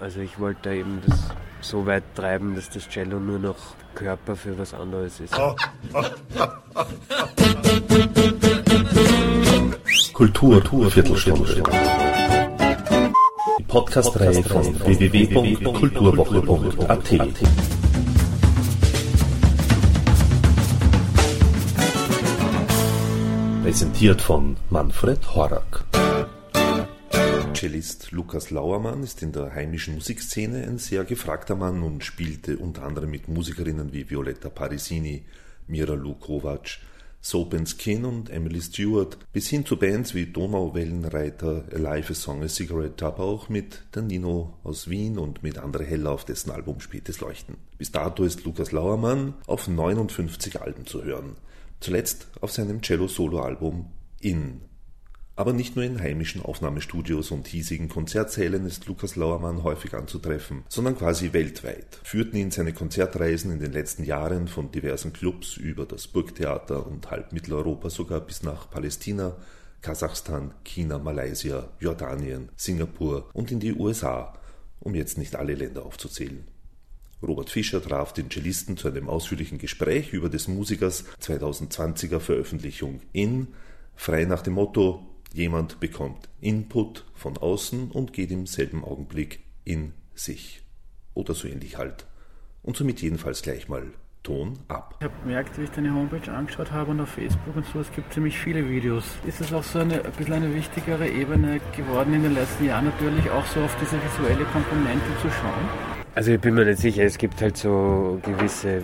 Also ich wollte eben das so weit treiben, dass das Cello nur noch Körper für was anderes ist. Kultur, Kultur Viertelstunde. Die Podcast-Reihe von www.kulturwoche.at. Präsentiert von Manfred Horak. Cellist Lukas Lauermann ist in der heimischen Musikszene ein sehr gefragter Mann und spielte unter anderem mit Musikerinnen wie Violetta Parisini, Mira Lukovac, Soap and Skin und Emily Stewart bis hin zu Bands wie Donauwellenreiter, Alive a Song a Cigarette, aber auch mit Danino aus Wien und mit Andre Heller auf dessen Album Spätes Leuchten. Bis dato ist Lukas Lauermann auf 59 Alben zu hören. Zuletzt auf seinem Cello-Solo-Album In aber nicht nur in heimischen Aufnahmestudios und hiesigen Konzertsälen ist Lukas Lauermann häufig anzutreffen, sondern quasi weltweit. Führten ihn seine Konzertreisen in den letzten Jahren von diversen Clubs über das Burgtheater und halb Mitteleuropa sogar bis nach Palästina, Kasachstan, China, Malaysia, Jordanien, Singapur und in die USA, um jetzt nicht alle Länder aufzuzählen. Robert Fischer traf den Cellisten zu einem ausführlichen Gespräch über des Musikers 2020er Veröffentlichung in, frei nach dem Motto Jemand bekommt Input von außen und geht im selben Augenblick in sich. Oder so ähnlich halt. Und somit jedenfalls gleich mal Ton ab. Ich habe gemerkt, wie ich deine Homepage angeschaut habe und auf Facebook und so, es gibt ziemlich viele Videos. Ist es auch so eine, ein bisschen eine wichtigere Ebene geworden in den letzten Jahren, natürlich auch so auf diese visuelle Komponente zu schauen? Also ich bin mir nicht sicher, es gibt halt so gewisse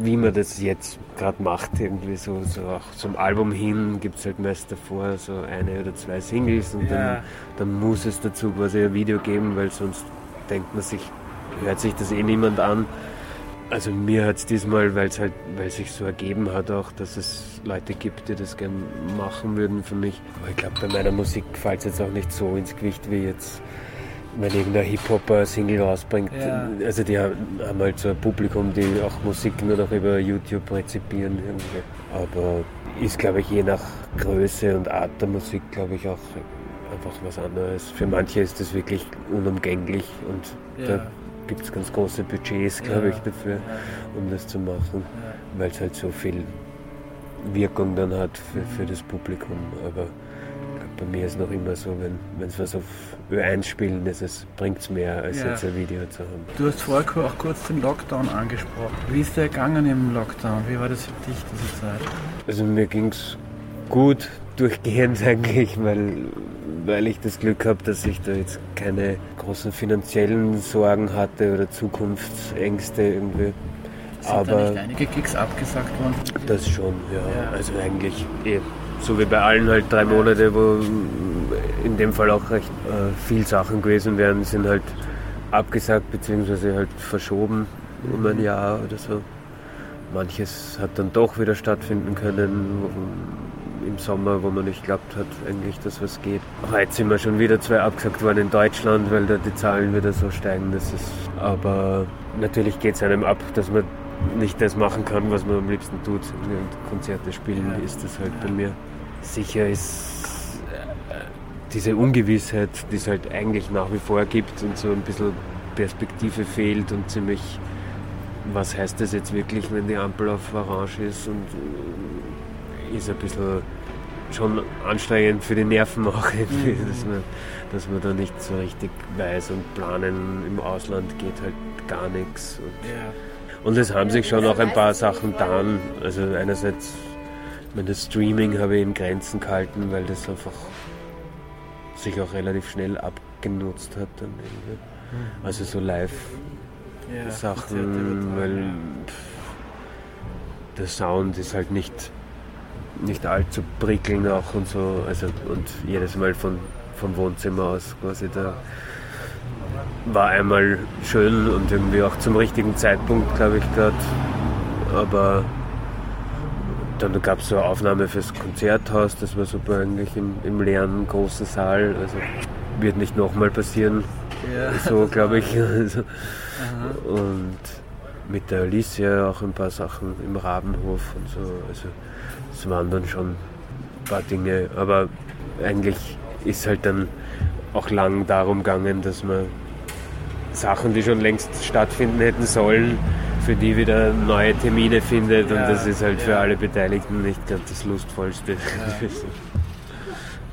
wie man das jetzt gerade macht, irgendwie so, so auch zum Album hin gibt es halt meist davor so eine oder zwei Singles und ja. dann, dann muss es dazu quasi ein Video geben, weil sonst denkt man sich, hört sich das eh niemand an. Also mir hat es diesmal, weil es halt, weil sich so ergeben hat auch, dass es Leute gibt, die das gerne machen würden für mich. Aber ich glaube, bei meiner Musik fällt es jetzt auch nicht so ins Gewicht wie jetzt wenn irgendein Hip-Hopper Single rausbringt, ja. also die haben halt so ein Publikum, die auch Musik nur noch über YouTube rezipieren. Irgendwie. Aber ist, glaube ich, je nach Größe und Art der Musik, glaube ich, auch einfach was anderes. Für manche ist das wirklich unumgänglich und ja. da gibt es ganz große Budgets, glaube ja. ich, dafür, um das zu machen, weil es halt so viel Wirkung dann hat für, für das Publikum. Aber bei mir ist noch immer so, wenn es was auf Ö1 spielen, bringt es mehr, als ja. jetzt ein Video zu haben. Du hast vorher auch kurz den Lockdown angesprochen. Wie ist der gegangen im Lockdown? Wie war das für dich diese Zeit? Also mir ging es gut durchgehend eigentlich, weil, weil ich das Glück habe, dass ich da jetzt keine großen finanziellen Sorgen hatte oder Zukunftsängste irgendwie. Sind Aber da nicht einige Gigs abgesagt worden? Das schon, ja. ja. Also eigentlich eh so wie bei allen halt drei Monate, wo in dem Fall auch recht äh, viel Sachen gewesen wären, sind halt abgesagt bzw. halt verschoben um ein Jahr oder so. Manches hat dann doch wieder stattfinden können wo, im Sommer, wo man nicht glaubt hat, eigentlich, dass was geht. Heute sind wir schon wieder zwei abgesagt worden in Deutschland, weil da die Zahlen wieder so steigen. Das ist, aber natürlich geht es einem ab, dass man nicht das machen kann, was man am liebsten tut. Konzerte spielen ist das halt bei mir. Sicher ist äh, diese Ungewissheit, die es halt eigentlich nach wie vor gibt und so ein bisschen Perspektive fehlt und ziemlich, was heißt das jetzt wirklich, wenn die Ampel auf Orange ist und äh, ist ein bisschen schon anstrengend für die Nerven auch, mhm. dass, man, dass man da nicht so richtig weiß und planen im Ausland geht halt gar nichts. Und, ja. Und es haben sich schon auch ein paar Sachen getan. Also einerseits meine, das Streaming habe ich in Grenzen gehalten, weil das einfach sich auch relativ schnell abgenutzt hat. Dann irgendwie. Mhm. Also so Live-Sachen, ja, weil pff, der Sound ist halt nicht, nicht allzu prickelnd auch und so. Also, und jedes Mal von, vom Wohnzimmer aus quasi da war einmal schön und irgendwie auch zum richtigen Zeitpunkt, glaube ich, gerade. Aber dann gab es so eine Aufnahme fürs Konzerthaus, das war super eigentlich im, im leeren großen Saal. Also wird nicht nochmal passieren. Ja. So glaube ich. Also, und mit der Alicia auch ein paar Sachen im Rabenhof und so. Also es waren dann schon ein paar Dinge. Aber eigentlich ist halt dann auch lang darum gegangen, dass man Sachen, die schon längst stattfinden hätten sollen, für die wieder neue Termine findet ja, und das ist halt ja. für alle Beteiligten nicht ganz das Lustvollste. Ja.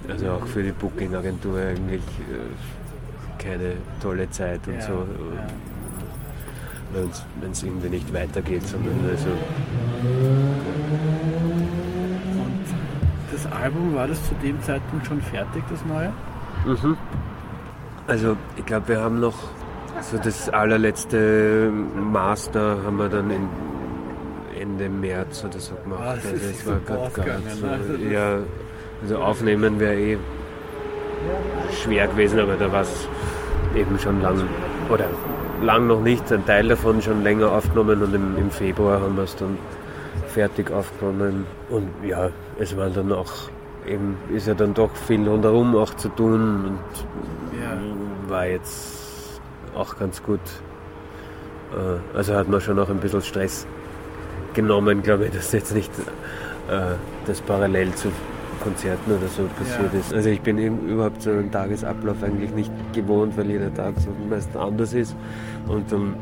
Also auch für die Booking-Agentur eigentlich äh, keine tolle Zeit und so. Wenn es irgendwie nicht weitergeht, sondern also. Und das Album, war das zu dem Zeitpunkt schon fertig, das neue? Mhm. Also ich glaube, wir haben noch so das allerletzte Master haben wir dann in Ende März oder so gemacht. Ah, also es war gerade gar nicht so. Ne? Ja, also aufnehmen wäre eh schwer gewesen, aber da war es eben schon lang oder lang noch nicht, ein Teil davon schon länger aufgenommen und im, im Februar haben wir es dann fertig aufgenommen. Und ja, es war dann auch eben, ist ja dann doch viel rundherum auch zu tun und ja. war jetzt auch ganz gut. Äh, also hat man schon auch ein bisschen Stress genommen, glaube ich, dass jetzt nicht äh, das parallel zu Konzerten oder so passiert ja. ist. Also ich bin eben überhaupt so einen Tagesablauf eigentlich nicht gewohnt, weil jeder Tag so meist anders ist. Und dann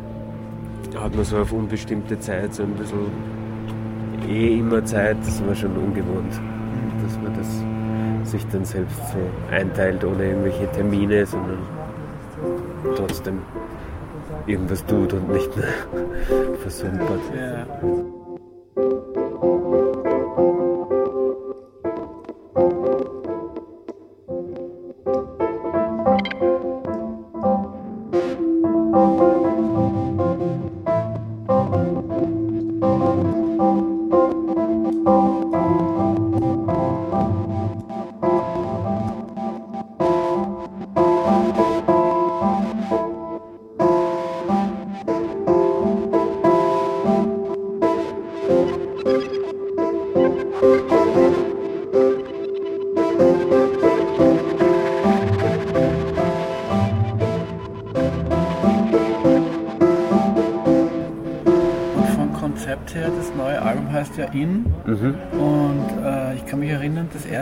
hat man so auf unbestimmte Zeit so ein bisschen eh immer Zeit, das war schon ungewohnt, dass man das sich dann selbst so einteilt ohne irgendwelche Termine, sondern trotzdem irgendwas tut und nicht versumpert. Ja.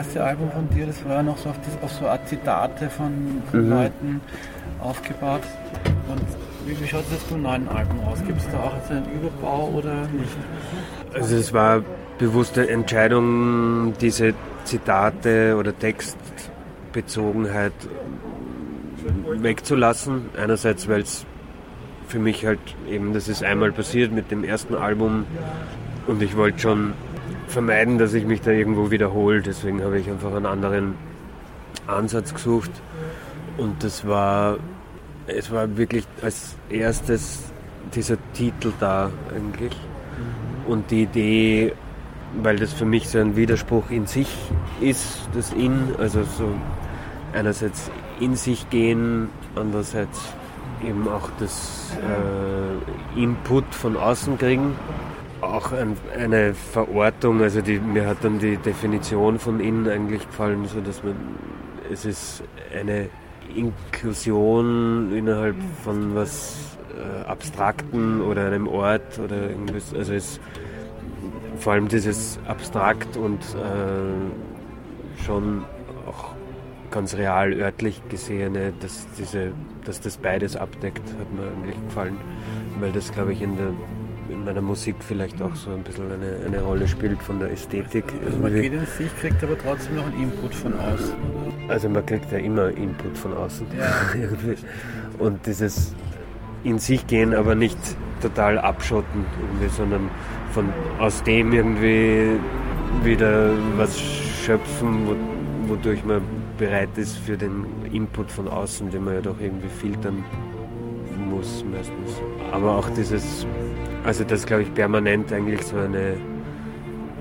Erste Album von dir, das war noch so auf, das, auf so Art Zitate von, von mhm. Leuten aufgebaut. Und wie, wie schaut es jetzt beim neuen Album aus? Gibt es da auch jetzt einen Überbau oder nicht? Also es war bewusste Entscheidung, diese Zitate oder Textbezogenheit wegzulassen. Einerseits, weil es für mich halt eben, das ist einmal passiert mit dem ersten Album, und ich wollte schon vermeiden, dass ich mich da irgendwo wiederhole. Deswegen habe ich einfach einen anderen Ansatz gesucht. Und das war, es war wirklich als erstes dieser Titel da eigentlich. Und die Idee, weil das für mich so ein Widerspruch in sich ist, das In, also so einerseits in sich gehen, andererseits eben auch das äh, Input von außen kriegen auch ein, eine Verortung, also die, mir hat dann die Definition von innen eigentlich gefallen, so dass man, es ist eine Inklusion innerhalb von was äh, Abstrakten oder einem Ort oder irgendwas, also es vor allem dieses abstrakt und äh, schon auch ganz real örtlich gesehene, dass diese, dass das beides abdeckt, hat mir eigentlich gefallen, weil das glaube ich in der in meiner Musik vielleicht auch so ein bisschen eine, eine Rolle spielt von der Ästhetik. Also man geht in sich, kriegt aber trotzdem noch einen Input von außen. Also man kriegt ja immer Input von außen. Ja. Und dieses in sich gehen, aber nicht total abschotten, sondern von aus dem irgendwie wieder was schöpfen, wodurch man bereit ist für den Input von außen, den man ja doch irgendwie filtern muss meistens. Aber auch dieses also dass, glaube ich, permanent eigentlich so, eine,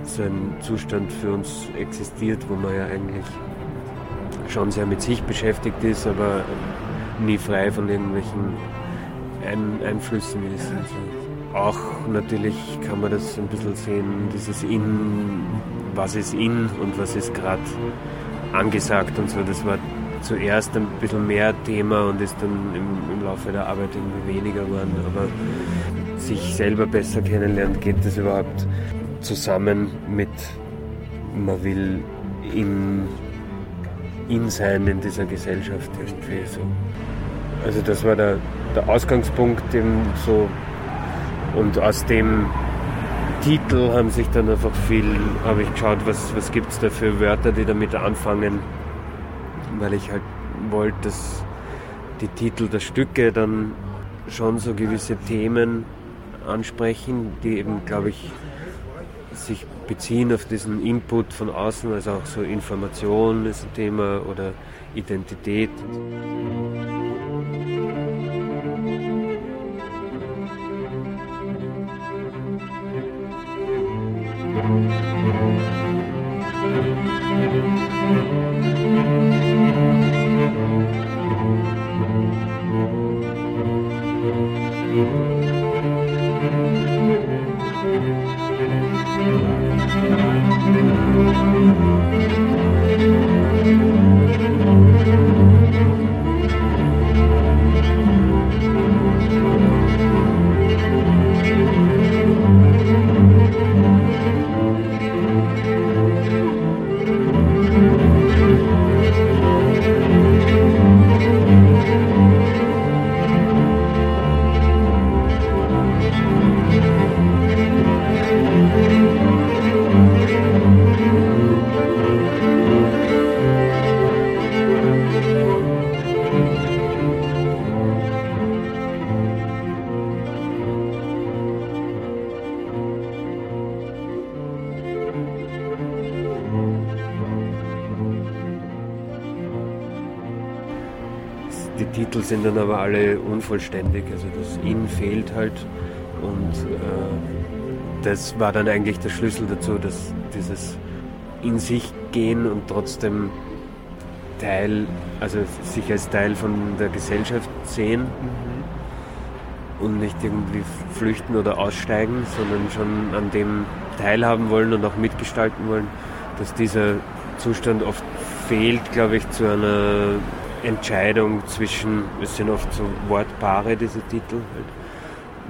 so ein Zustand für uns existiert, wo man ja eigentlich schon sehr mit sich beschäftigt ist, aber nie frei von irgendwelchen ein Einflüssen ist. Also auch natürlich kann man das ein bisschen sehen, dieses In, was ist in und was ist gerade angesagt und so. Das war zuerst ein bisschen mehr Thema und ist dann im, im Laufe der Arbeit irgendwie weniger geworden. Aber sich selber besser kennenlernt, geht das überhaupt zusammen mit, man will in, in sein in dieser Gesellschaft irgendwie so. Also das war der, der Ausgangspunkt eben so und aus dem Titel haben sich dann einfach viel, habe ich geschaut, was, was gibt es da für Wörter, die damit anfangen, weil ich halt wollte, dass die Titel der Stücke dann schon so gewisse Themen ansprechen, die eben, glaube ich, sich beziehen auf diesen Input von außen, also auch so Information ist ein Thema oder Identität. Titel sind dann aber alle unvollständig. Also das In fehlt halt und äh, das war dann eigentlich der Schlüssel dazu, dass dieses in sich gehen und trotzdem Teil, also sich als Teil von der Gesellschaft sehen mhm. und nicht irgendwie flüchten oder aussteigen, sondern schon an dem teilhaben wollen und auch mitgestalten wollen, dass dieser Zustand oft fehlt, glaube ich, zu einer Entscheidung zwischen, es sind oft so Wortpaare, diese Titel, halt,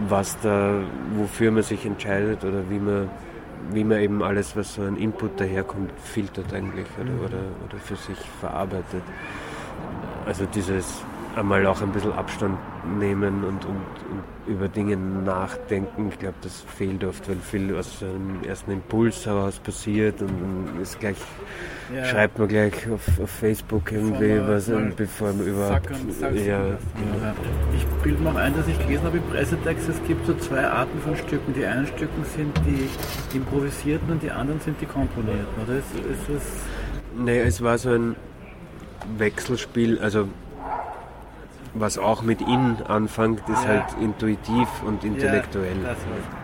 was da, wofür man sich entscheidet oder wie man, wie man eben alles, was so ein Input daherkommt, filtert eigentlich oder, oder, oder für sich verarbeitet. Also dieses einmal auch ein bisschen Abstand nehmen und, und, und über Dinge nachdenken. Ich glaube, das fehlt oft, weil viel aus einem ersten Impuls heraus passiert und dann ist gleich, ja. schreibt man gleich auf, auf Facebook irgendwie was, bevor man überhaupt. ja. ja. Ich bilde mir auch ein, dass ich gelesen habe im Pressetext, es gibt so zwei Arten von Stücken. Die einen Stücken sind die improvisierten und die anderen sind die komponierten, oder? Ist, ist es nee, es war so ein Wechselspiel, also was auch mit in anfängt, ist ja. halt intuitiv und intellektuell. Ja, das,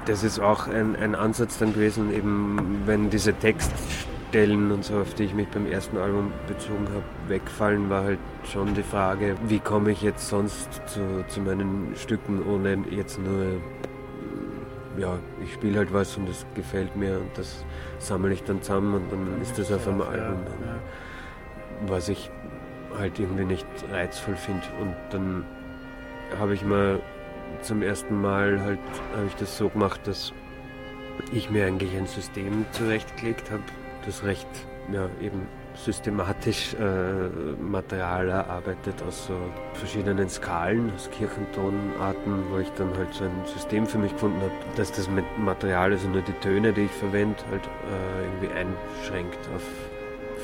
das, ist auch ein, ein, Ansatz dann gewesen, eben wenn diese Textstellen und so, auf die ich mich beim ersten Album bezogen habe, wegfallen, war halt schon die Frage, wie komme ich jetzt sonst zu, zu meinen Stücken, ohne jetzt nur ja, ich spiele halt was und das gefällt mir und das sammle ich dann zusammen und dann ist das auf einem Album. Was ich halt irgendwie nicht reizvoll finde. Und dann habe ich mal zum ersten Mal halt, habe ich das so gemacht, dass ich mir eigentlich ein System zurechtgelegt habe, das recht, ja, eben systematisch äh, Material erarbeitet aus so verschiedenen Skalen, aus Kirchentonarten, wo ich dann halt so ein System für mich gefunden habe, dass das Material, also nur die Töne, die ich verwende, halt äh, irgendwie einschränkt auf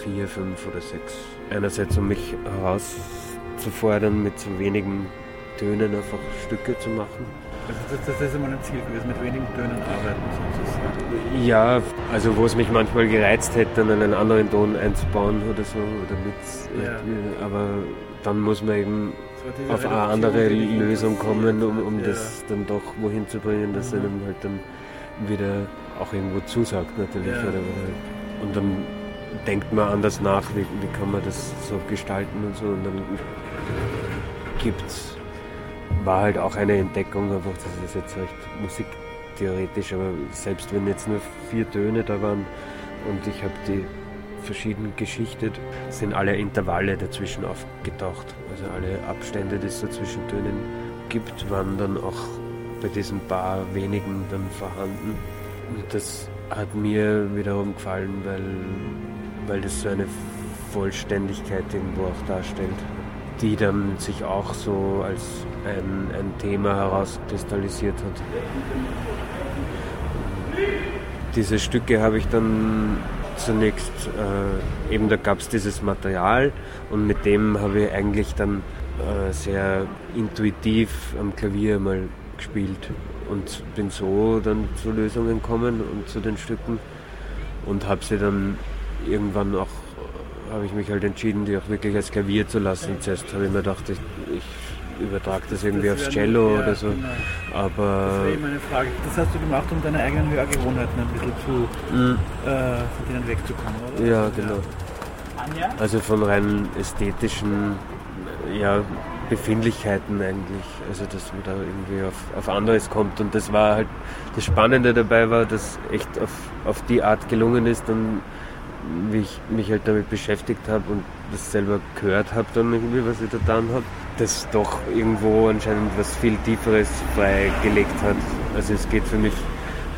vier, fünf oder sechs. Einerseits, um mich herauszufordern, mit so wenigen Tönen einfach Stücke zu machen. Also das, das ist immer ein Ziel gewesen, mit wenigen Tönen arbeiten sozusagen. Ja, also wo es mich manchmal gereizt hätte, dann einen anderen Ton einzubauen oder so. Oder mit, ja. Aber dann muss man eben so auf eine andere Lösung kommen, um, um ja. das dann doch wohin zu bringen, dass mhm. einem halt dann wieder auch irgendwo zusagt natürlich. Ja. Oder, oder, und dann denkt man anders nach, wie, wie kann man das so gestalten und so. Und dann gibt's, war halt auch eine Entdeckung, einfach, das ist jetzt recht musiktheoretisch, aber selbst wenn jetzt nur vier Töne da waren und ich habe die verschieden geschichtet, sind alle Intervalle dazwischen aufgetaucht. Also alle Abstände, die es so zwischen Tönen gibt, waren dann auch bei diesen paar wenigen dann vorhanden. Und das hat mir wiederum gefallen, weil weil das so eine Vollständigkeit irgendwo auch darstellt, die dann sich auch so als ein, ein Thema herauskristallisiert hat. Diese Stücke habe ich dann zunächst, äh, eben da gab es dieses Material und mit dem habe ich eigentlich dann äh, sehr intuitiv am Klavier mal gespielt und bin so dann zu Lösungen gekommen und zu den Stücken und habe sie dann irgendwann auch, habe ich mich halt entschieden, die auch wirklich als Klavier zu lassen. Zuerst habe ich mir gedacht, ich, ich übertrage das irgendwie das aufs Cello ja, oder so. Genau. Aber das wäre meine Frage. Das hast du gemacht, um deine eigenen Hörgewohnheiten ein bisschen zu, mhm. äh, von denen wegzukommen, oder? Ja, genau. Also von rein ästhetischen ja, Befindlichkeiten eigentlich. Also dass man da irgendwie auf, auf anderes kommt. Und das war halt das Spannende dabei war, dass echt auf, auf die Art gelungen ist, dann wie ich mich halt damit beschäftigt habe und das selber gehört habe dann irgendwie, was ich da getan habe, das doch irgendwo anscheinend was viel Tieferes freigelegt hat. Also es geht für mich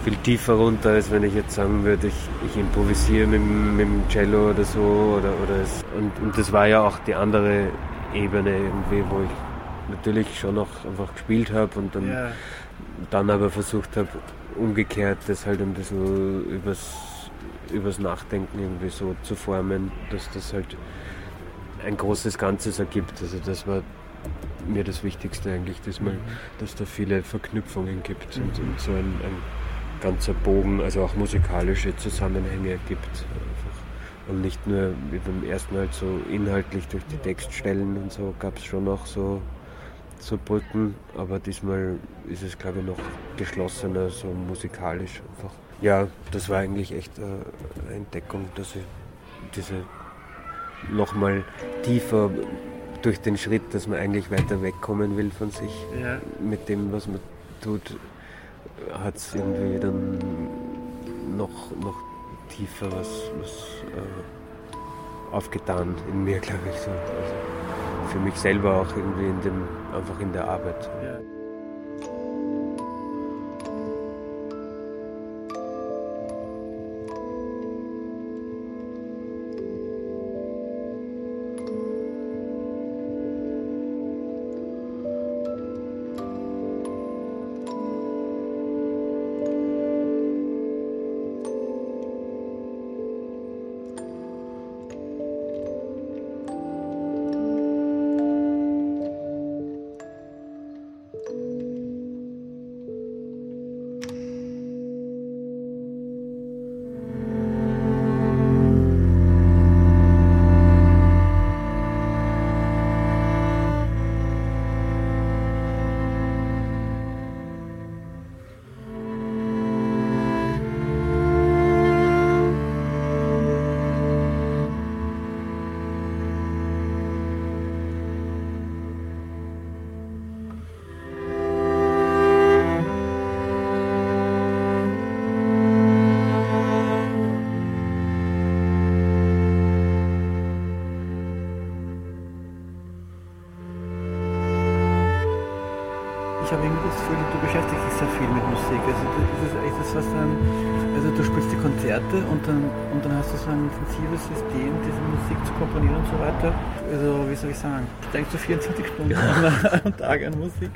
viel tiefer runter, als wenn ich jetzt sagen würde, ich, ich improvisiere mit, mit dem Cello oder so. Oder, oder es, und, und das war ja auch die andere Ebene irgendwie, wo ich natürlich schon noch einfach gespielt habe und dann, ja. dann aber versucht habe, umgekehrt das halt ein bisschen übers, übers Nachdenken irgendwie so zu formen, dass das halt ein großes Ganzes ergibt. Also das war mir das Wichtigste eigentlich, dass, man, mhm. dass da viele Verknüpfungen gibt und, und, so ein, ein ganzer Bogen, also auch musikalische Zusammenhänge gibt. Und nicht nur wie beim ersten Mal so inhaltlich durch die Textstellen und so gab es schon noch so, so Brücken, aber diesmal ist es glaube ich noch geschlossener, so musikalisch einfach. Ja, das war eigentlich echt eine Entdeckung, dass ich diese nochmal tiefer durch den Schritt, dass man eigentlich weiter wegkommen will von sich, ja. mit dem, was man tut, hat es irgendwie dann noch, noch tiefer was, was äh, aufgetan in mir, glaube ich. So. Also für mich selber auch irgendwie in dem, einfach in der Arbeit. Ja. Und dann, und dann hast du so ein intensives System, diese Musik zu komponieren und so weiter. Also, wie soll ich sagen, denkst du 24 Stunden am Tag an Musik?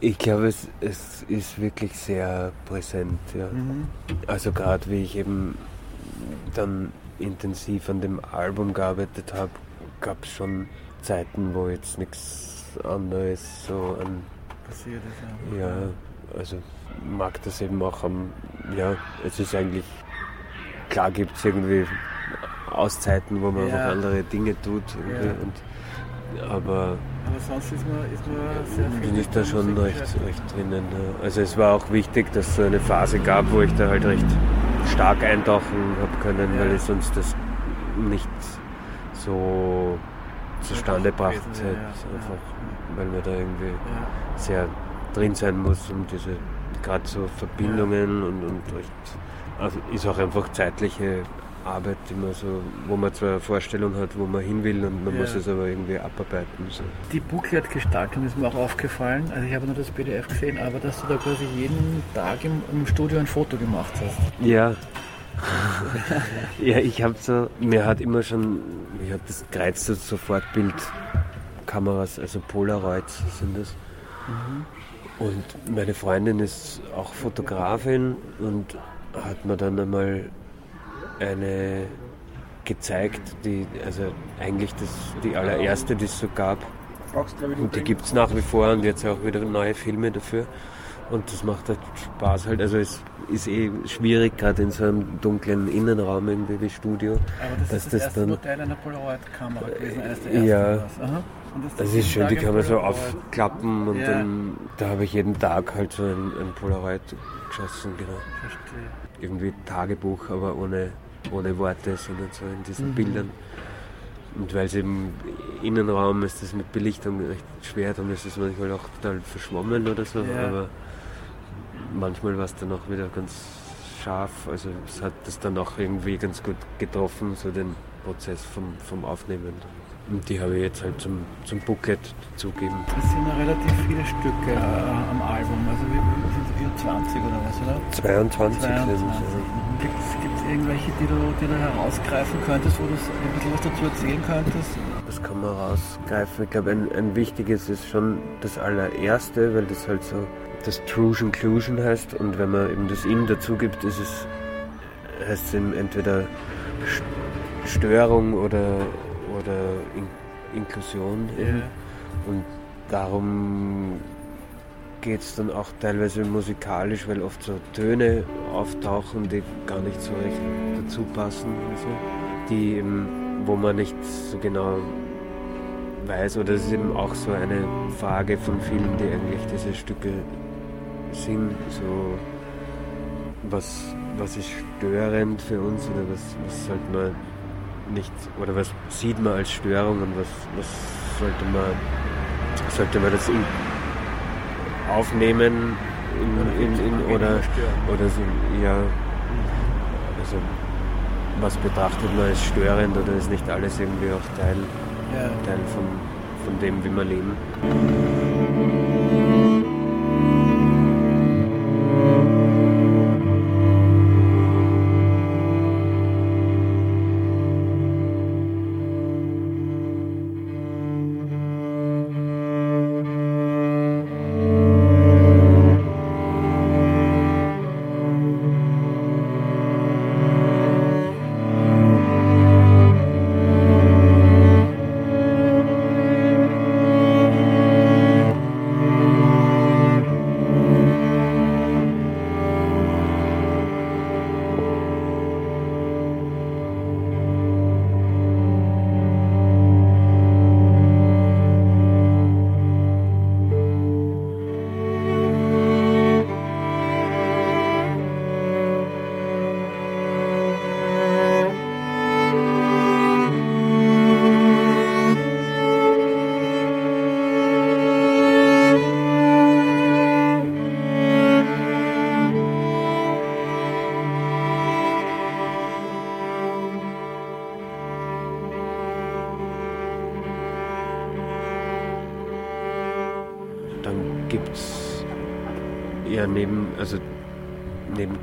Ich glaube, es, es ist wirklich sehr präsent. Ja. Mhm. Also, gerade wie ich eben dann intensiv an dem Album gearbeitet habe, gab es schon Zeiten, wo jetzt nichts anderes so an. Passiert ist, ja. Ja, also mag das eben auch am, ja, es ist eigentlich klar gibt es irgendwie Auszeiten, wo man ja. einfach andere Dinge tut. Ja. Und, aber, aber sonst ist man, ist man sehr viel. Bin ich da schon recht, recht drinnen. Ja. Also es war auch wichtig, dass es so eine Phase gab, wo ich da halt recht stark eintauchen habe können, weil ich sonst das nicht so zustande gebracht hätte. Einfach, weil man da irgendwie sehr drin sein muss, um diese gerade so Verbindungen und, und also ist auch einfach zeitliche Arbeit, die man so, wo man zwar eine Vorstellung hat, wo man hin will und man ja. muss es aber irgendwie abarbeiten. So. Die Booklet-Gestaltung ist mir auch aufgefallen. Also ich habe nur das PDF gesehen, aber dass du da quasi jeden Tag im, im Studio ein Foto gemacht hast. Ja. ja, ich habe so, mir hat immer schon, ich habe das gereizt, so Sofortbildkameras, also Polaroids sind das. Und meine Freundin ist auch Fotografin und hat mir dann einmal eine gezeigt, die, also eigentlich das, die allererste, die es so gab. Und die gibt es nach wie vor und jetzt auch wieder neue Filme dafür. Und das macht halt Spaß halt. Also es ist eh schwierig, gerade in so einem dunklen Innenraum irgendwie wie Studio. Aber das ist das, das erste dann, Modell einer Polaroid-Kamera gewesen, eines der ersten. Ja, das, das ist schön, die kann man so aufklappen und ja. dann da habe ich jeden Tag halt so ein, ein Polaroid geschossen, genau. Verstehe. Irgendwie Tagebuch, aber ohne, ohne Worte, sondern so in diesen mhm. Bildern. Und weil es eben Innenraum ist, das mit Belichtung recht schwer, dann ist es manchmal auch total verschwommen oder so, ja. aber manchmal war es dann auch wieder ganz scharf. Also es hat das dann auch irgendwie ganz gut getroffen, so den Prozess vom, vom Aufnehmen. Und die habe ich jetzt halt zum, zum Booklet dazugeben. Es sind ja relativ viele Stücke äh, am Album, also wie, wie, wie 20 oder was, oder? 22, 22. Gibt es irgendwelche, die du, die du herausgreifen könntest, wo du ein bisschen was dazu erzählen könntest? Das kann man herausgreifen. Ich glaube, ein, ein wichtiges ist schon das allererste, weil das halt so das Trusion Clusion heißt. Und wenn man eben das In dazu gibt, ist es, heißt es eben entweder Störung oder oder In Inklusion. Yeah. Und darum geht es dann auch teilweise musikalisch, weil oft so Töne auftauchen, die gar nicht so recht dazu passen. So. Die wo man nicht so genau weiß, oder es ist eben auch so eine Frage von vielen, die eigentlich diese Stücke sind, so was, was ist störend für uns oder was, was sollte man nicht, oder was sieht man als Störung und was, was sollte man, sollte man das in, aufnehmen in, in, oder, oder so, ja, also was betrachtet man als störend oder ist nicht alles irgendwie auch Teil. Teil von, von dem, wie wir leben.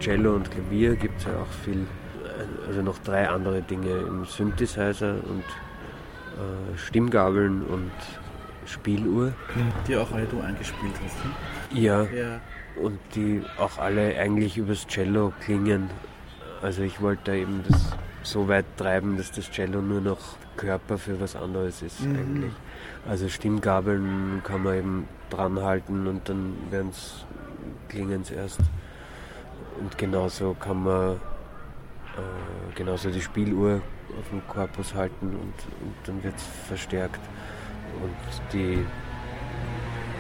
Cello und Klavier gibt es ja auch viel, also noch drei andere Dinge im Synthesizer und äh, Stimmgabeln und Spieluhr. Die auch alle du eingespielt hast. Ne? Ja, ja, und die auch alle eigentlich übers Cello klingen. Also ich wollte da eben das so weit treiben, dass das Cello nur noch Körper für was anderes ist mhm. eigentlich. Also Stimmgabeln kann man eben dran halten und dann klingen es erst. Und genauso kann man äh, genauso die Spieluhr auf dem Korpus halten und, und dann wird es verstärkt. Und die,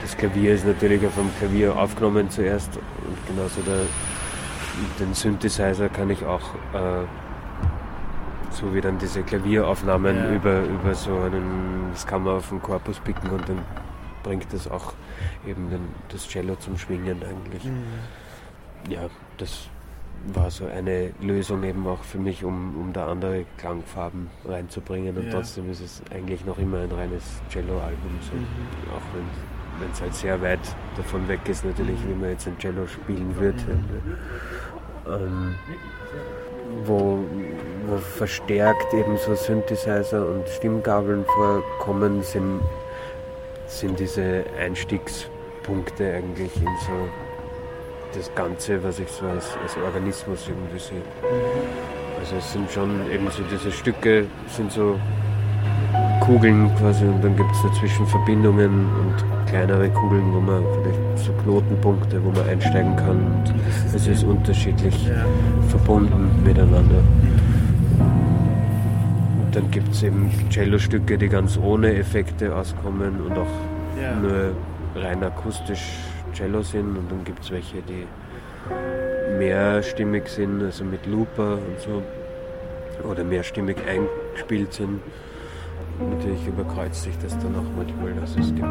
das Klavier ist natürlich auf dem Klavier aufgenommen zuerst und genauso der, den Synthesizer kann ich auch äh, so wie dann diese Klavieraufnahmen ja. über, über so einen, das kann man auf den Korpus picken und dann bringt das auch eben den, das Cello zum Schwingen eigentlich. Mhm ja, das war so eine Lösung eben auch für mich, um, um da andere Klangfarben reinzubringen. Und ja. trotzdem ist es eigentlich noch immer ein reines Cello-Album. So. Mhm. Auch wenn es halt sehr weit davon weg ist, natürlich, wie man jetzt ein Cello spielen würde. Mhm. Ähm, wo, wo verstärkt eben so Synthesizer und Stimmgabeln vorkommen, sind, sind diese Einstiegs- Punkte eigentlich in so das Ganze, was ich so als, als Organismus irgendwie sehe. Also es sind schon eben so diese Stücke, sind so Kugeln quasi und dann gibt es dazwischen Verbindungen und kleinere Kugeln, wo man vielleicht so Knotenpunkte, wo man einsteigen kann. Und es ist unterschiedlich verbunden miteinander. Dann gibt es eben Cello-Stücke, die ganz ohne Effekte auskommen und auch ja. nur rein akustisch Cello sind und dann gibt es welche, die mehrstimmig sind, also mit Looper und so, oder mehrstimmig eingespielt sind. Natürlich überkreuzt sich das dann auch manchmal. Also es gibt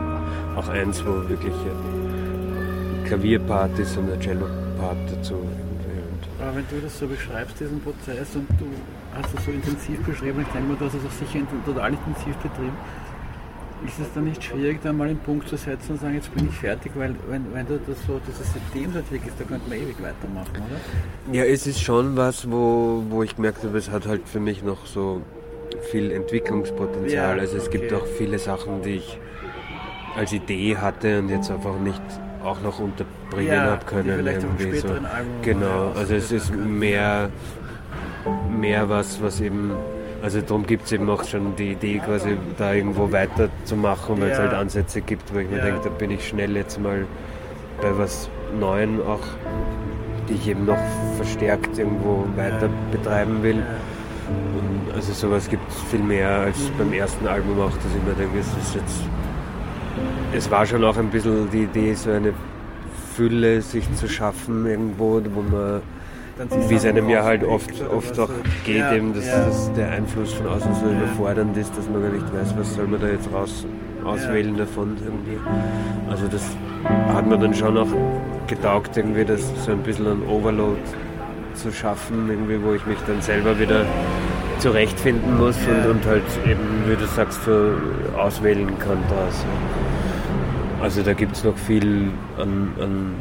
auch eins, wo wirklich ein Klavierpart ist und ein Cello-Part dazu. Aber wenn du das so beschreibst, diesen Prozess, und du hast es so intensiv beschrieben, ich denke mal, du hast es auch sicher total intensiv betrieben, ist es dann nicht schwierig, da mal einen Punkt zu setzen und sagen, jetzt bin ich fertig, weil wenn, wenn du das so, dieses System so entwickelst, da könnte man ewig weitermachen, oder? Ja, es ist schon was, wo, wo ich gemerkt habe, es hat halt für mich noch so viel Entwicklungspotenzial. Ja, also es okay. gibt auch viele Sachen, die ich als Idee hatte und jetzt einfach nicht auch noch unterbringen ja, habe können. irgendwie so. Genau, also es ist mehr, mehr was, was eben also darum gibt es eben auch schon die Idee, quasi da irgendwo weiterzumachen, weil es halt Ansätze gibt, wo ich mir denke, da bin ich schnell jetzt mal bei was Neuem auch, die ich eben noch verstärkt irgendwo weiter betreiben will. Und also sowas gibt es viel mehr als mhm. beim ersten Album auch, dass ich mir denke, es ist jetzt. Es war schon auch ein bisschen die Idee, so eine Fülle sich zu schaffen irgendwo, wo man wie es einem ja halt oft, oft auch geht, ja, eben, dass, dass, der Einfluss von außen so überfordernd ist, dass man gar nicht weiß, was soll man da jetzt raus auswählen davon irgendwie. Also das hat mir dann schon auch getaugt, irgendwie das so ein bisschen ein Overload zu schaffen, irgendwie, wo ich mich dann selber wieder zurechtfinden muss und, und halt eben, wie du sagst, so auswählen kann daraus. Also da gibt es noch viel an, an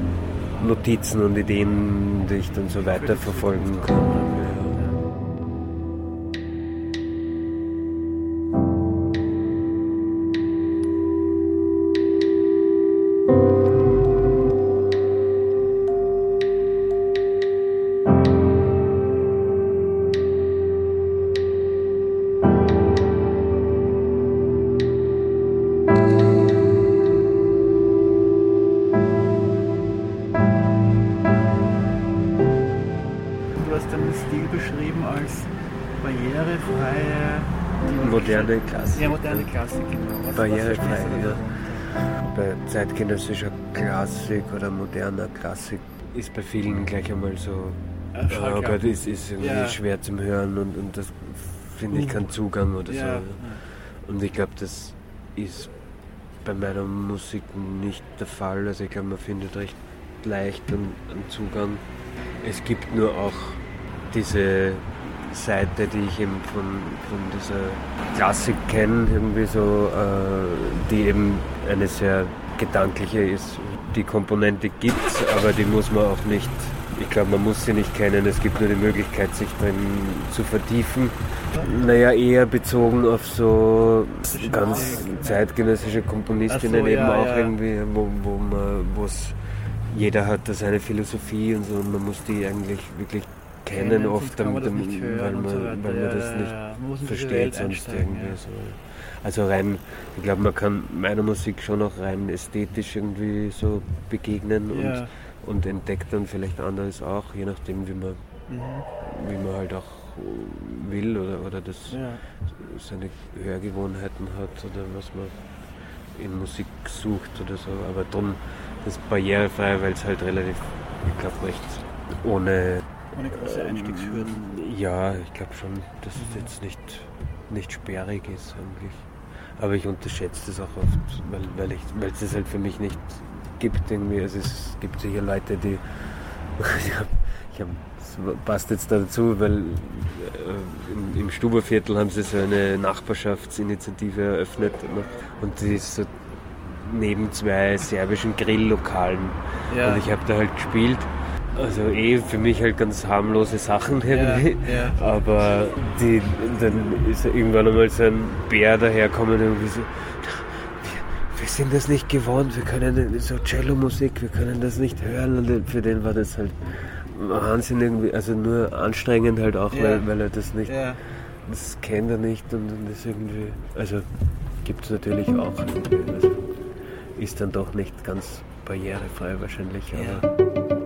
Notizen und Ideen, die ich dann so weiterverfolgen kann. Barrierefrei. Ja. Bei zeitgenössischer Klassik oder moderner Klassik ist bei vielen gleich einmal so, oh Gott, ist, ist irgendwie ja. schwer zum Hören und, und das finde ich keinen Zugang oder ja. so. Und ich glaube, das ist bei meiner Musik nicht der Fall. Also ich glaube, man findet recht leicht einen, einen Zugang. Es gibt nur auch diese Seite, die ich eben von, von dieser Klassik kenne, irgendwie so, äh, die eben eine sehr gedankliche ist. Die Komponente gibt es, aber die muss man auch nicht, ich glaube, man muss sie nicht kennen. Es gibt nur die Möglichkeit, sich drin zu vertiefen. Naja, eher bezogen auf so ganz zeitgenössische Komponistinnen so, eben ja, auch ja. irgendwie, wo, wo man, wo es jeder hat da seine Philosophie und so und man muss die eigentlich wirklich kennen oft, damit, weil, man, so weil man das nicht ja, versteht sonst irgendwie ja. so. Also rein, ich glaube, man kann meiner Musik schon auch rein ästhetisch irgendwie so begegnen und, und entdeckt dann vielleicht anderes auch, je nachdem wie man, mhm. wie man halt auch will oder, oder das seine Hörgewohnheiten hat oder was man in Musik sucht oder so. Aber drum das barrierefrei, weil es halt relativ, ich glaube, recht ohne ohne große Einstiegshürden. Ja, ich glaube schon, dass es jetzt nicht, nicht sperrig ist eigentlich. Aber ich unterschätze das auch oft, weil, weil, ich, weil es das halt für mich nicht gibt irgendwie. Also es gibt sicher Leute, die ich hab, das passt jetzt dazu, weil äh, im, im Stuberviertel haben sie so eine Nachbarschaftsinitiative eröffnet und die ist so neben zwei serbischen Grilllokalen. Ja. Und ich habe da halt gespielt also eh für mich halt ganz harmlose Sachen irgendwie. Ja, ja. Aber die, dann ist irgendwann einmal so ein Bär daherkommen und irgendwie so, wir sind das nicht gewohnt, wir können so Cello-Musik, wir können das nicht hören und für den war das halt Wahnsinn irgendwie, also nur anstrengend halt auch, ja. weil, weil er das nicht, das kennt er nicht und, und das irgendwie, also gibt es natürlich auch, also ist dann doch nicht ganz barrierefrei wahrscheinlich, aber...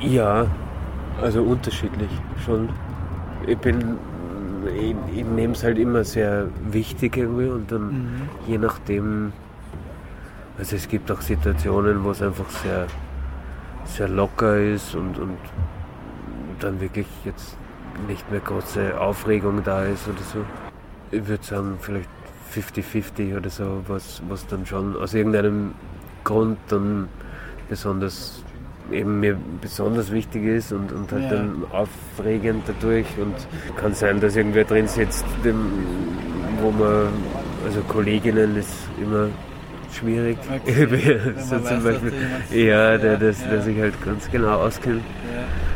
Ja, also unterschiedlich schon. Ich bin, ich, ich nehme es halt immer sehr wichtig irgendwie und dann mhm. je nachdem, also es gibt auch Situationen, wo es einfach sehr, sehr locker ist und, und dann wirklich jetzt nicht mehr große Aufregung da ist oder so. Ich würde sagen, vielleicht 50-50 oder so, was, was dann schon aus irgendeinem Grund dann besonders eben mir besonders wichtig ist und, und halt ja. dann aufregend dadurch und kann sein, dass irgendwer drin sitzt, dem, wo man, also Kolleginnen ist immer schwierig. Okay. so zum weiß, Beispiel, ja, der, das, ja. der sich halt ganz genau auskennt. Ja.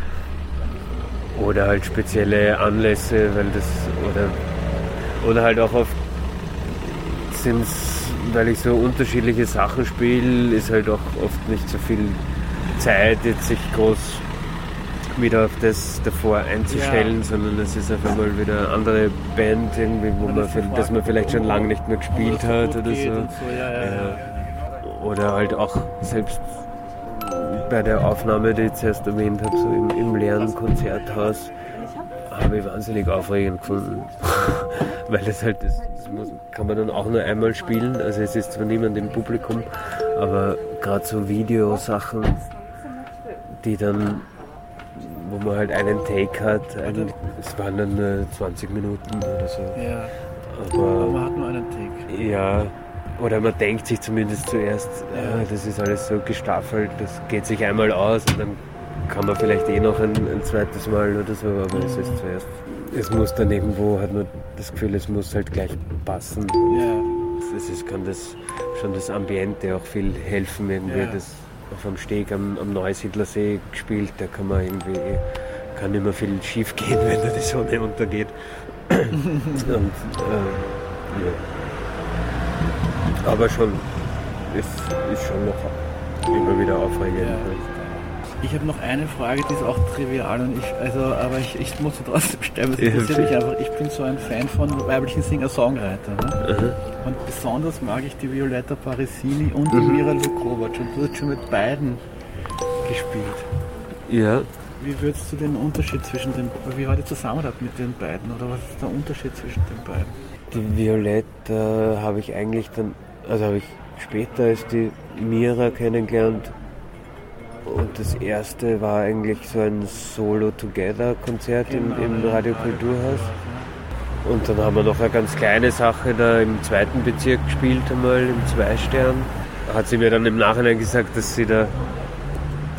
Oder halt spezielle Anlässe, weil das, oder, oder halt auch oft sind weil ich so unterschiedliche Sachen spiele, ist halt auch oft nicht so viel Zeit, jetzt sich groß wieder auf das davor einzustellen, ja. sondern es ist auf einmal wieder eine andere Band, irgendwie, wo man, dass man vielleicht schon lange nicht mehr gespielt hat oder so. so ja, ja, oder halt auch selbst bei der Aufnahme, die ich zuerst erwähnt habe, so im, im leeren Konzerthaus, habe ich wahnsinnig aufregend gefunden. Weil das halt, das, das muss, kann man dann auch nur einmal spielen. Also es ist zwar niemand im Publikum, aber gerade so Videosachen, die dann, wo man halt einen Take hat, einen, es waren dann nur 20 Minuten oder so. Ja. Aber, man hat nur einen Take. Ja, oder man denkt sich zumindest zuerst, ah, das ist alles so gestaffelt, das geht sich einmal aus und dann kann man vielleicht eh noch ein, ein zweites Mal oder so, aber es ist zuerst. Es muss dann irgendwo, hat man das Gefühl, es muss halt gleich passen. Ja. Es ist, kann das schon das Ambiente auch viel helfen, irgendwie. Ja. Das, auf einem Steg am, am Neusiedlersee gespielt. Da kann man irgendwie, kann immer viel schief gehen, wenn da die Sonne untergeht. Und, äh, ja. Aber schon, ist, ist schon noch immer wieder aufregend. Ja. Ich habe noch eine Frage, die ist auch trivial und ich, also, aber ich, ich muss sie trotzdem stellen, weil interessiert mich einfach. Ich bin so ein Fan von weiblichen Singer-Songwriter. Ne? Und besonders mag ich die Violetta Parisini und die mhm. Mira Lukovac und du hast schon mit beiden gespielt. Ja. Wie würdest du den Unterschied zwischen den, wie war die Zusammenarbeit mit den beiden oder was ist der Unterschied zwischen den beiden? Die Violetta habe ich eigentlich dann, also habe ich später als die Mira kennengelernt und das erste war eigentlich so ein Solo-Together-Konzert im, im Radio Kulturhaus. Und dann haben wir noch eine ganz kleine Sache da im zweiten Bezirk gespielt, einmal im Zweistern. Hat sie mir dann im Nachhinein gesagt, dass sie da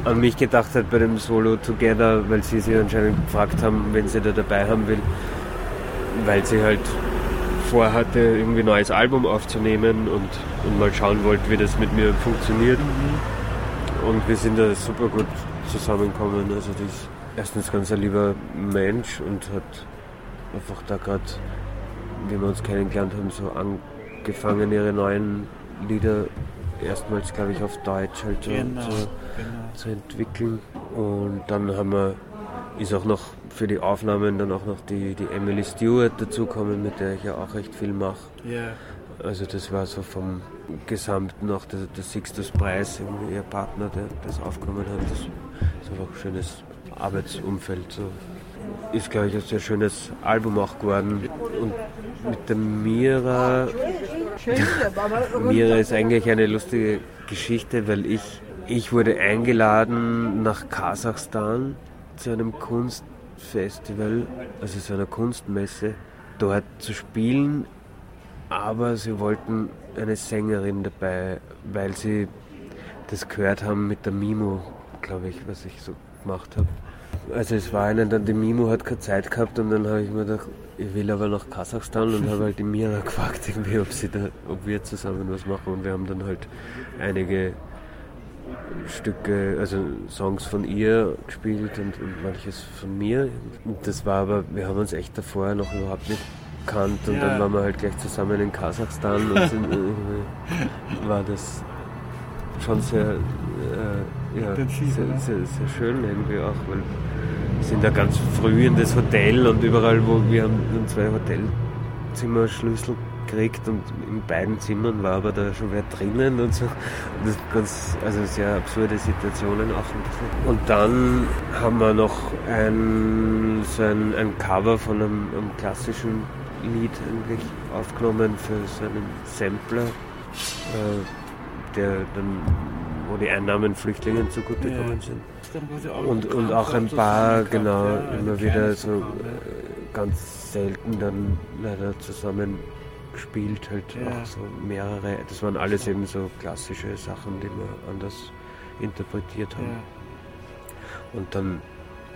an mich gedacht hat bei dem Solo Together, weil sie sich anscheinend gefragt haben, wenn sie da dabei haben will, weil sie halt vorhatte, irgendwie ein neues Album aufzunehmen und, und mal schauen wollte, wie das mit mir funktioniert. Mhm. Und wir sind da super gut zusammengekommen. Also die ist erstens ganz ein lieber Mensch und hat einfach da gerade, wie wir uns kennengelernt haben, so angefangen, ihre neuen Lieder erstmals, glaube ich, auf Deutsch halt genau, zu, genau. zu, entwickeln. Und dann haben wir ist auch noch für die Aufnahmen dann auch noch die, die Emily Stewart dazukommen, mit der ich ja auch recht viel mache. Ja. Also das war so vom Gesamten auch der, der Sixtus Preis, ihr Partner, der das aufgenommen hat. Das ist einfach ein schönes Arbeitsumfeld. So. Ist, glaube ich, ein sehr schönes Album auch geworden. Und mit der Mira, Mira ist eigentlich eine lustige Geschichte, weil ich, ich wurde eingeladen nach Kasachstan zu einem Kunstfestival, also zu einer Kunstmesse, dort zu spielen aber sie wollten eine Sängerin dabei, weil sie das gehört haben mit der Mimo, glaube ich, was ich so gemacht habe. Also es war eine, dann die Mimo hat keine Zeit gehabt und dann habe ich mir gedacht, ich will aber nach Kasachstan und habe halt die Mira gefragt, irgendwie, ob, sie da, ob wir zusammen was machen und wir haben dann halt einige Stücke, also Songs von ihr gespielt und, und manches von mir. Und das war aber, wir haben uns echt davor noch überhaupt nicht gekannt und ja. dann waren wir halt gleich zusammen in Kasachstan und sind, äh, war das schon sehr, äh, ja, sehr, sehr, sehr, schön irgendwie auch, weil wir sind da ganz früh in das Hotel und überall, wo wir haben zwei Hotelzimmerschlüssel gekriegt und in beiden Zimmern war aber da schon wer drinnen und so. Und das ganz, also sehr absurde Situationen auch ein bisschen. Und dann haben wir noch ein, so ein, ein Cover von einem, einem klassischen Lied eigentlich aufgenommen für seinen Sampler, äh, der dann, wo die Einnahmen Flüchtlingen zugutekommen sind. Und, und auch ein paar, genau, immer wieder so äh, ganz selten dann leider zusammen gespielt, halt auch so mehrere. Das waren alles eben so klassische Sachen, die wir anders interpretiert haben. Und dann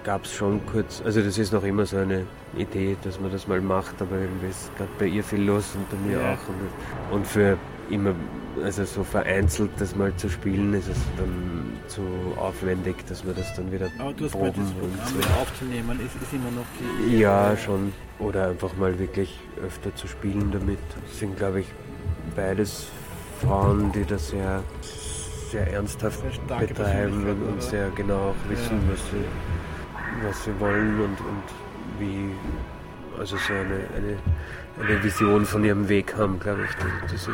gab es schon kurz, also das ist noch immer so eine Idee, dass man das mal macht, aber irgendwie ist gerade bei ihr viel los und bei mir ja. auch. Und, und, für immer, also so vereinzelt das mal zu spielen, ist es dann zu aufwendig, dass man das dann wieder aber du hast proben das Programm und so. aufzunehmen, ist, ist immer noch die Ja, schon. Oder einfach mal wirklich öfter zu spielen damit. Das sind, glaube ich, beides Frauen, die das sehr, sehr ernsthaft sehr betreiben und, und sehr genau auch wissen, ja. was sie was sie wollen und, und wie, also so eine, eine, eine Vision von ihrem Weg haben, glaube ich, die sie so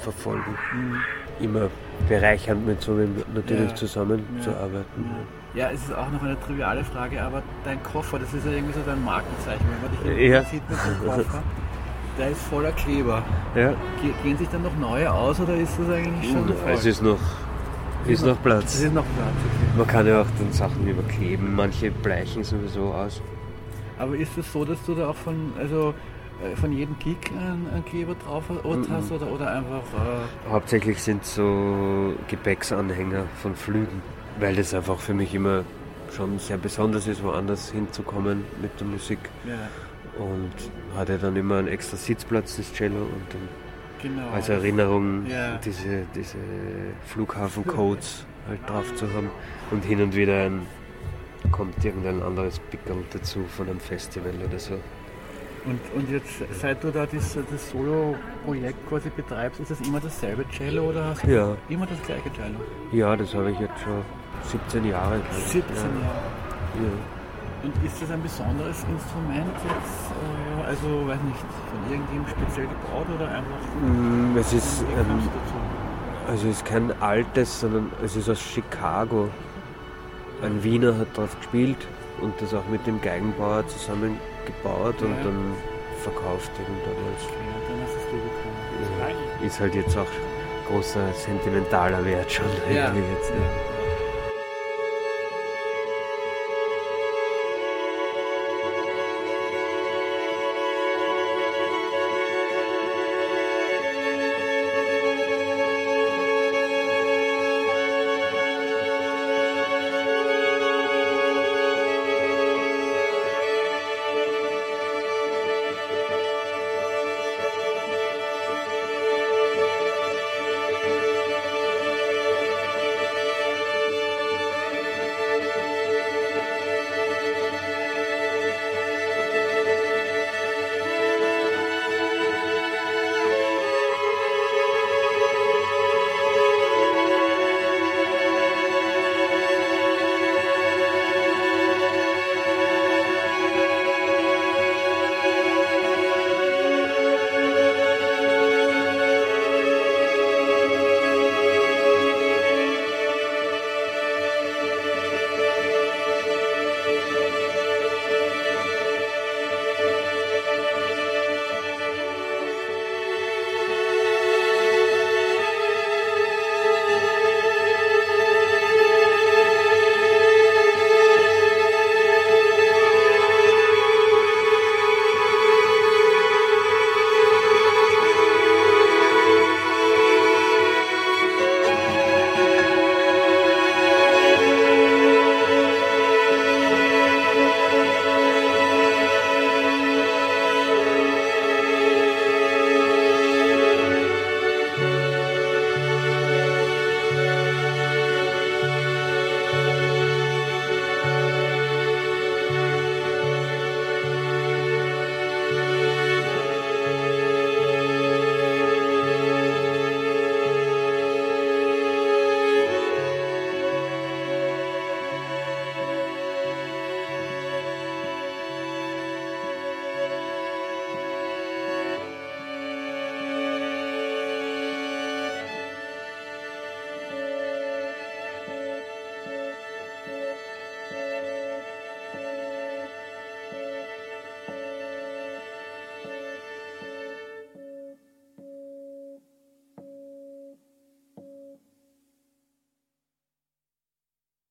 verfolgen. Mhm. Immer bereichernd mit so einem natürlich ja. zusammenzuarbeiten. Ja. ja, es ist auch noch eine triviale Frage, aber dein Koffer, das ist ja irgendwie so dein Markenzeichen, wenn man dich ja. sieht mit dem Koffer. Der ist voller Kleber. Ja. Gehen sich dann noch neue aus oder ist das eigentlich schon? Es ist noch ist noch Platz. Es ist noch Platz, okay. Man kann ja auch dann Sachen überkleben, manche bleichen sowieso aus. Aber ist es so, dass du da auch von, also von jedem Gig einen, Kleber drauf hast oder, oder einfach. Äh Hauptsächlich sind so Gepäcksanhänger von Flügen, weil das einfach für mich immer schon sehr besonders ist, woanders hinzukommen mit der Musik. Ja. Und hatte dann immer einen extra Sitzplatz, das Cello, und dann genau. als Erinnerung ja. diese, diese Flughafencodes halt drauf zu haben. Und hin und wieder ein, kommt irgendein anderes Pickel dazu von einem Festival oder so. Und, und jetzt, seit du da das, das Solo-Projekt quasi betreibst, ist das immer dasselbe Cello oder hast du ja. immer das gleiche Cello? Ja, das habe ich jetzt schon 17 Jahre. 17 ja. Jahre. Ja. Und ist das ein besonderes Instrument jetzt, äh, also weiß nicht, von irgendjemandem speziell gebaut oder einfach? Mm, es ist, ähm, also es ist kein altes, sondern es ist aus Chicago. Ein Wiener hat drauf gespielt und das auch mit dem Geigenbauer zusammen gebaut ja. und dann verkauft eben damals. Ja, dann hast du bekommen. Ja, ist halt jetzt auch großer sentimentaler Wert schon. Ja. Jetzt, ja.